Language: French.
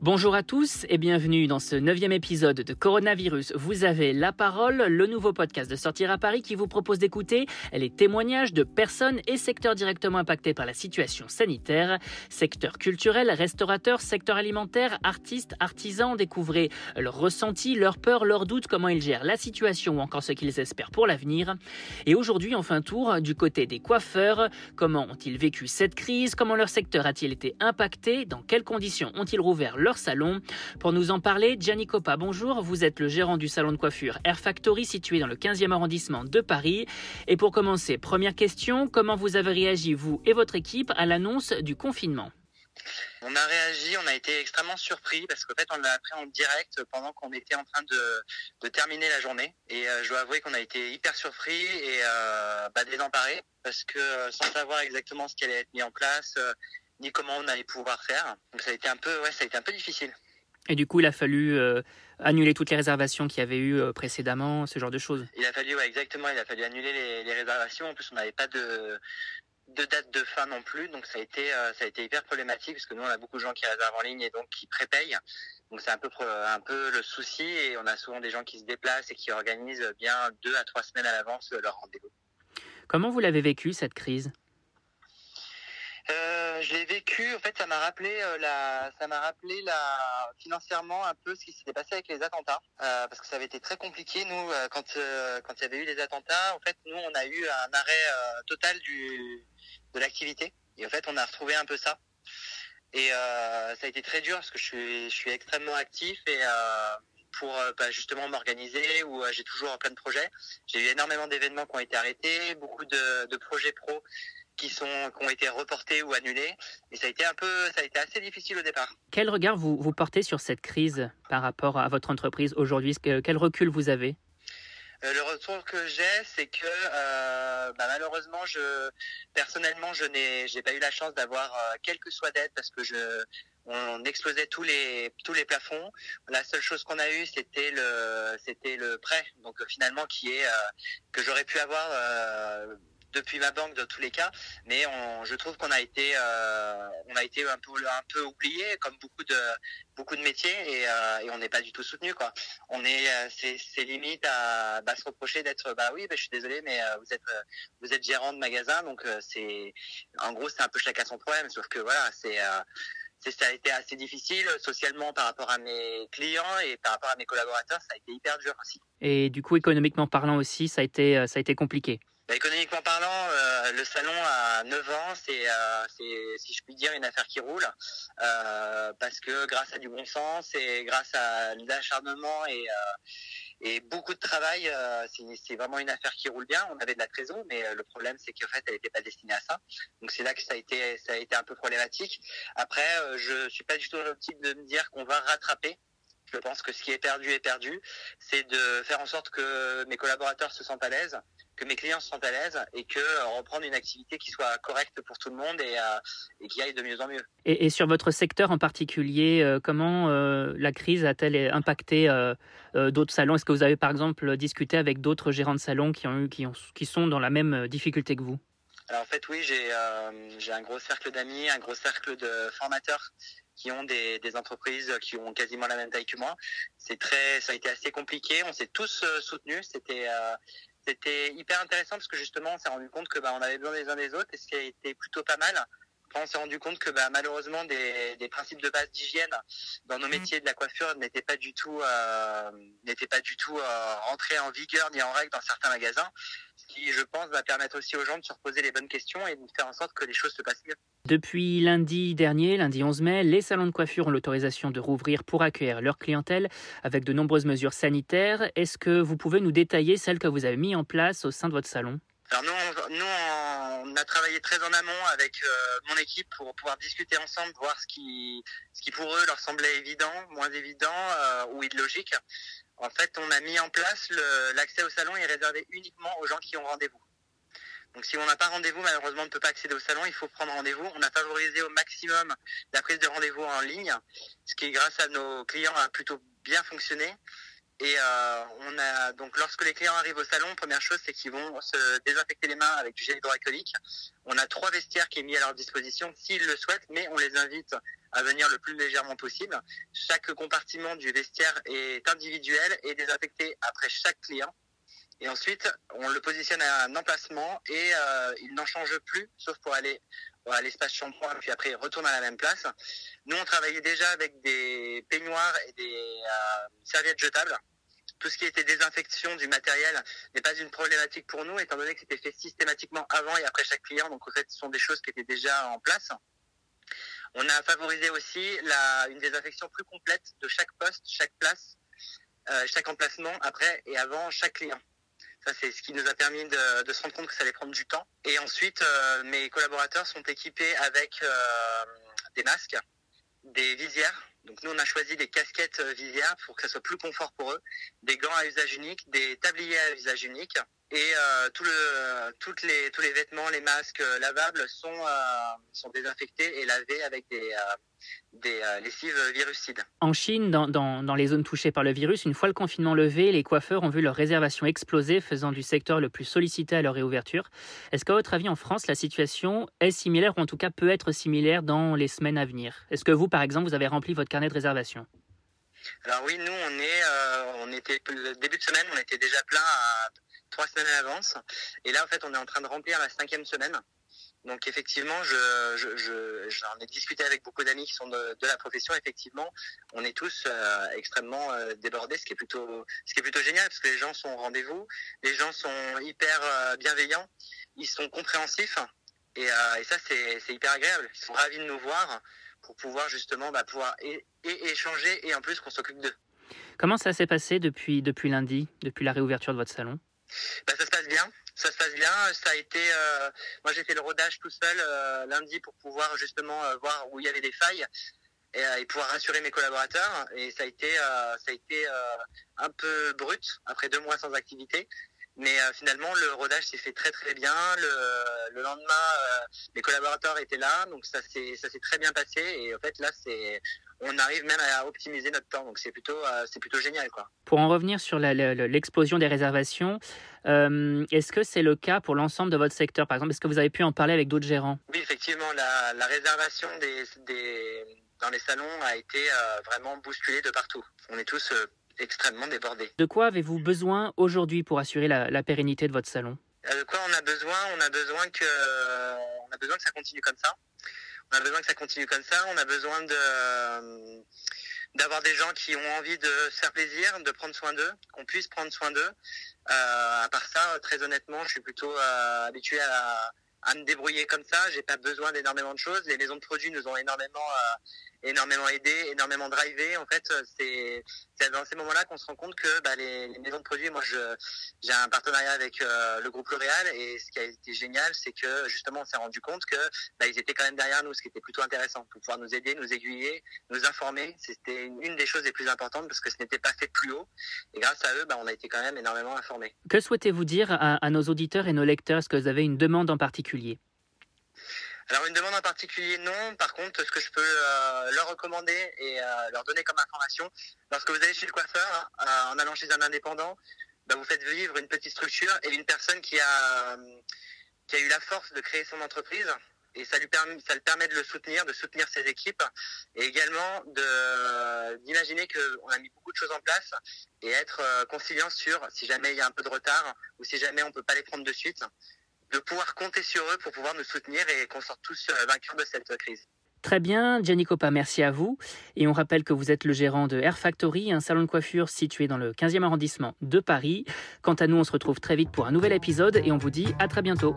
Bonjour à tous et bienvenue dans ce neuvième épisode de Coronavirus. Vous avez la parole, le nouveau podcast de Sortir à Paris qui vous propose d'écouter les témoignages de personnes et secteurs directement impactés par la situation sanitaire. Secteur culturel, restaurateur, secteur alimentaire, artistes, artisans, découvrez leurs ressentis, leurs peurs, leurs doutes, comment ils gèrent la situation ou encore ce qu'ils espèrent pour l'avenir. Et aujourd'hui, on fait un tour du côté des coiffeurs. Comment ont-ils vécu cette crise? Comment leur secteur a-t-il été impacté? Dans quelles conditions ont-ils rouvert leur salon. Pour nous en parler, Gianni Coppa, bonjour. Vous êtes le gérant du salon de coiffure Air Factory situé dans le 15e arrondissement de Paris. Et pour commencer, première question, comment vous avez réagi, vous et votre équipe, à l'annonce du confinement? On a réagi, on a été extrêmement surpris parce qu'en fait on l'a appris en direct pendant qu'on était en train de, terminer la journée. Et euh, je dois avouer qu'on a été hyper surpris et euh, bah, désemparés parce que euh, sans savoir exactement ce qui allait être mis en place, ni comment on allait pouvoir faire. Donc ça a été un peu, ouais, ça a été un peu difficile. Et du coup, il a fallu euh, annuler toutes les réservations qu'il y avait eu euh, précédemment, ce genre de choses. Il a fallu, ouais, exactement, il a fallu annuler les, réservations. En plus, on n'avait pas de, de date de fin non plus, donc ça a été, euh, ça a été hyper problématique parce que nous, on a beaucoup de gens qui réservent en ligne et donc qui prépayent. Donc c'est un peu, un peu le souci et on a souvent des gens qui se déplacent et qui organisent bien deux à trois semaines à l'avance leur rendez-vous. Comment vous l'avez vécu cette crise? Euh, je l'ai vécu. En fait, ça m'a rappelé euh, la, ça m'a rappelé la financièrement un peu ce qui s'était passé avec les attentats, euh, parce que ça avait été très compliqué. Nous, quand quand il y avait eu les attentats, en fait, nous, on a eu un arrêt total du de l'activité. Et en fait, on a retrouvé un peu ça. Et ça a été très dur parce que je suis, je suis extrêmement actif et pour bah, justement m'organiser où j'ai toujours plein de projets. J'ai eu énormément d'événements qui ont été arrêtés, beaucoup de projets pro qui sont qui ont été reportés ou annulés et ça a été un peu ça a été assez difficile au départ. Quel regard vous, vous portez sur cette crise par rapport à votre entreprise aujourd'hui? Quel recul vous avez? Euh, le retour que j'ai, c'est que euh, bah, malheureusement, je personnellement, je n'ai, j'ai pas eu la chance d'avoir euh, quelle que soit d'aide parce que je, on explosait tous les tous les plafonds. La seule chose qu'on a eue, c'était le c'était le prêt, donc finalement qui est que j'aurais pu avoir depuis ma banque dans tous les cas, mais je trouve qu'on a été, euh, on a été un peu, un oublié, comme beaucoup de, beaucoup de métiers, et, euh, on n'est pas du tout soutenu, quoi. On est, euh, c'est, limite à bah, se reprocher d'être, bah oui, bah, je suis désolé, mais vous êtes, vous êtes gérant de magasin, donc c'est, en gros, c'est un peu chacun son problème, sauf que voilà, c'est ça a été assez difficile socialement par rapport à mes clients et par rapport à mes collaborateurs, ça a été hyper dur aussi. Et du coup, économiquement parlant aussi, ça a été, ça a été compliqué. Bah, économiquement parlant, euh, le salon a 9 ans, euh, c'est, si je puis dire, une affaire qui roule, euh, parce que grâce à du bon sens et grâce à l'acharnement et, beaucoup de travail, c'est, vraiment une affaire qui roule bien. On avait de la trésor, mais le problème c'est qu'en fait, elle n'était pas destinée à ça. Donc c'est là que ça a été, un peu problématique. Après, je suis pas du tout l'optique de me dire qu'on va rattraper. Je pense que ce qui est perdu est perdu. C'est de faire en sorte que mes collaborateurs se sentent à l'aise, que mes clients se sentent à l'aise et que euh, reprendre une activité qui soit correcte pour tout le monde et, euh, et qui aille de mieux en mieux. Et, et sur votre secteur en particulier, euh, comment la crise a-t-elle impacté d'autres salons? Est-ce que vous avez par exemple discuté avec d'autres gérants de salons qui, ont eu, qui, ont, qui sont dans la même difficulté que vous? Alors en fait oui, j'ai j'ai un gros cercle d'amis, un gros cercle de formateurs qui ont des, des, entreprises qui ont quasiment la même taille que moi. C'est très, ça a été assez compliqué. On s'est tous soutenus. C'était c'était hyper intéressant parce que justement, on s'est rendu compte que bah, on avait besoin des uns des autres et ce qui a été plutôt pas mal. on s'est rendu compte que bah, malheureusement des, des, principes de base d'hygiène dans nos mmh. métiers de la coiffure n'étaient pas du tout euh, n'étaient pas du tout euh, rentrés en vigueur ni en règle dans certains magasins qui je pense va permettre aussi aux gens de se reposer les bonnes questions et de faire en sorte que les choses se passent mieux. Depuis lundi dernier, lundi 11 mai, les salons de coiffure ont l'autorisation de rouvrir pour accueillir leur clientèle avec de nombreuses mesures sanitaires. Est-ce que vous pouvez nous détailler celles que vous avez mises en place au sein de votre salon? Alors nous, nous, on a travaillé très en amont avec euh, mon équipe pour pouvoir discuter ensemble, voir ce qui, ce qui pour eux leur semblait évident, moins évident euh, ou illogique. En fait, on a mis en place l'accès au salon est réservé uniquement aux gens qui ont rendez-vous. Donc si on n'a pas rendez-vous, malheureusement, on ne peut pas accéder au salon, il faut prendre rendez-vous. On a favorisé au maximum la prise de rendez-vous en ligne, ce qui grâce à nos clients a plutôt bien fonctionné. Et euh, on a donc lorsque les clients arrivent au salon, première chose c'est qu'ils vont se désinfecter les mains avec du gel hydroalcoolique. On a trois vestiaires qui est mis à leur disposition s'ils le souhaitent, mais on les invite à venir le plus légèrement possible. Chaque compartiment du vestiaire est individuel et désinfecté après chaque client. Et ensuite, on le positionne à un emplacement et euh, il n'en change plus, sauf pour aller à l'espace shampoing, puis après retourne à la même place. Nous, on travaillait déjà avec des peignoirs et des euh, serviettes jetables. Tout ce qui était désinfection du matériel n'est pas une problématique pour nous, étant donné que c'était fait systématiquement avant et après chaque client. Donc, en fait, ce sont des choses qui étaient déjà en place. On a favorisé aussi une désinfection plus complète de chaque poste, chaque place, euh, chaque emplacement après et avant chaque client. Ça, c'est ce qui nous a permis de, se rendre compte que ça allait prendre du temps. Et ensuite, euh, mes collaborateurs sont équipés avec euh, des masques, des visières. Donc nous, on a choisi des casquettes euh, visières pour que ça soit plus confort pour eux, des gants à usage unique, des tabliers à usage unique. Et euh, tout le, toutes les, tous les vêtements, les masques euh, lavables sont, euh, sont désinfectés et lavés avec des, des lessives virucides. En Chine, dans, dans, dans, les zones touchées par le virus, une fois le confinement levé, les coiffeurs ont vu leurs réservations exploser, faisant du secteur le plus sollicité à leur réouverture. Est-ce qu'à votre avis, en France, la situation est similaire, ou en tout cas peut être similaire dans les semaines à venir? Est-ce que vous, par exemple, vous avez rempli votre carnet de réservation alors oui, nous on est, euh, on était le début de semaine, on était déjà plein à trois semaines à l'avance, et là en fait on est en train de remplir la cinquième semaine. Donc effectivement, je, je, je, j'en ai discuté avec beaucoup d'amis qui sont de, la profession. Effectivement, on est tous euh, extrêmement euh, débordés, ce qui est plutôt, ce qui est plutôt génial parce que les gens sont au rendez-vous, les gens sont hyper euh, bienveillants, ils sont compréhensifs et, ça c'est, hyper agréable. Ils sont ravis de nous voir pour pouvoir justement bah, pouvoir échanger et en plus qu'on s'occupe d'eux. Comment ça s'est passé depuis depuis lundi, depuis la réouverture de votre salon? Bah, ça se passe bien ça se passe bien. Ça a été, euh, moi j'ai fait le rodage tout seul euh, lundi pour pouvoir justement euh, voir où il y avait des failles et, et, pouvoir rassurer mes collaborateurs. Et ça a été, ça a été un peu brut après deux mois sans activité. Mais finalement, le rodage s'est fait très très bien. Le, le lendemain, mes collaborateurs étaient là, donc ça s'est ça s'est très bien passé. Et en fait, là, c'est on arrive même à optimiser notre temps. Donc c'est plutôt, euh, c'est plutôt génial. Quoi. Pour en revenir sur l'explosion des réservations, euh, est-ce que c'est le cas pour l'ensemble de votre secteur Par exemple, est-ce que vous avez pu en parler avec d'autres gérants? Oui, effectivement, la, la réservation des, des, dans les salons a été euh, vraiment bousculée de partout. On est tous euh, extrêmement débordés. De quoi avez-vous besoin aujourd'hui pour assurer la, la, pérennité de votre salon? De quoi on a besoin? On a besoin que, on a besoin que ça continue comme ça. On a besoin que ça continue comme ça. On a besoin de d'avoir des gens qui ont envie de se faire plaisir, de prendre soin d'eux, qu'on puisse prendre soin d'eux. Euh, à part ça, très honnêtement, je suis plutôt euh, habitué à, à, me débrouiller comme ça. J'ai pas besoin d'énormément de choses. Les maisons de produits nous ont énormément euh, énormément aidé, énormément drivé. En fait, c'est dans ces moments-là qu'on se rend compte que bah, les, maisons de produits, moi, j'ai un partenariat avec euh, le groupe L'Oréal et ce qui a été génial, c'est que justement, on s'est rendu compte que bah, ils étaient quand même derrière nous, ce qui était plutôt intéressant pour pouvoir nous aider, nous aiguiller, nous informer. C'était une, une, des choses les plus importantes parce que ce n'était pas fait plus haut. Et grâce à eux, bah, on a été quand même énormément informés. Que souhaitez-vous dire à, à nos auditeurs et nos lecteurs? Est-ce que vous avez une demande en particulier? Alors une demande en particulier non. Par contre, ce que je peux euh, leur recommander et euh, leur donner comme information, lorsque vous allez chez le coiffeur, euh, en allant chez un indépendant, bah, vous faites vivre une petite structure et une personne qui a qui a eu la force de créer son entreprise et ça lui permet ça le permet de le soutenir, de soutenir ses équipes et également d'imaginer que on a mis beaucoup de choses en place et être conciliant sur si jamais il y a un peu de retard ou si jamais on peut pas les prendre de suite de pouvoir compter sur eux pour pouvoir nous soutenir et qu'on sorte tous vainqueurs de cette crise. Très bien, Gianni Coppa, merci à vous. Et on rappelle que vous êtes le gérant de Air Factory, un salon de coiffure situé dans le 15e arrondissement de Paris. Quant à nous, on se retrouve très vite pour un nouvel épisode et on vous dit à très bientôt.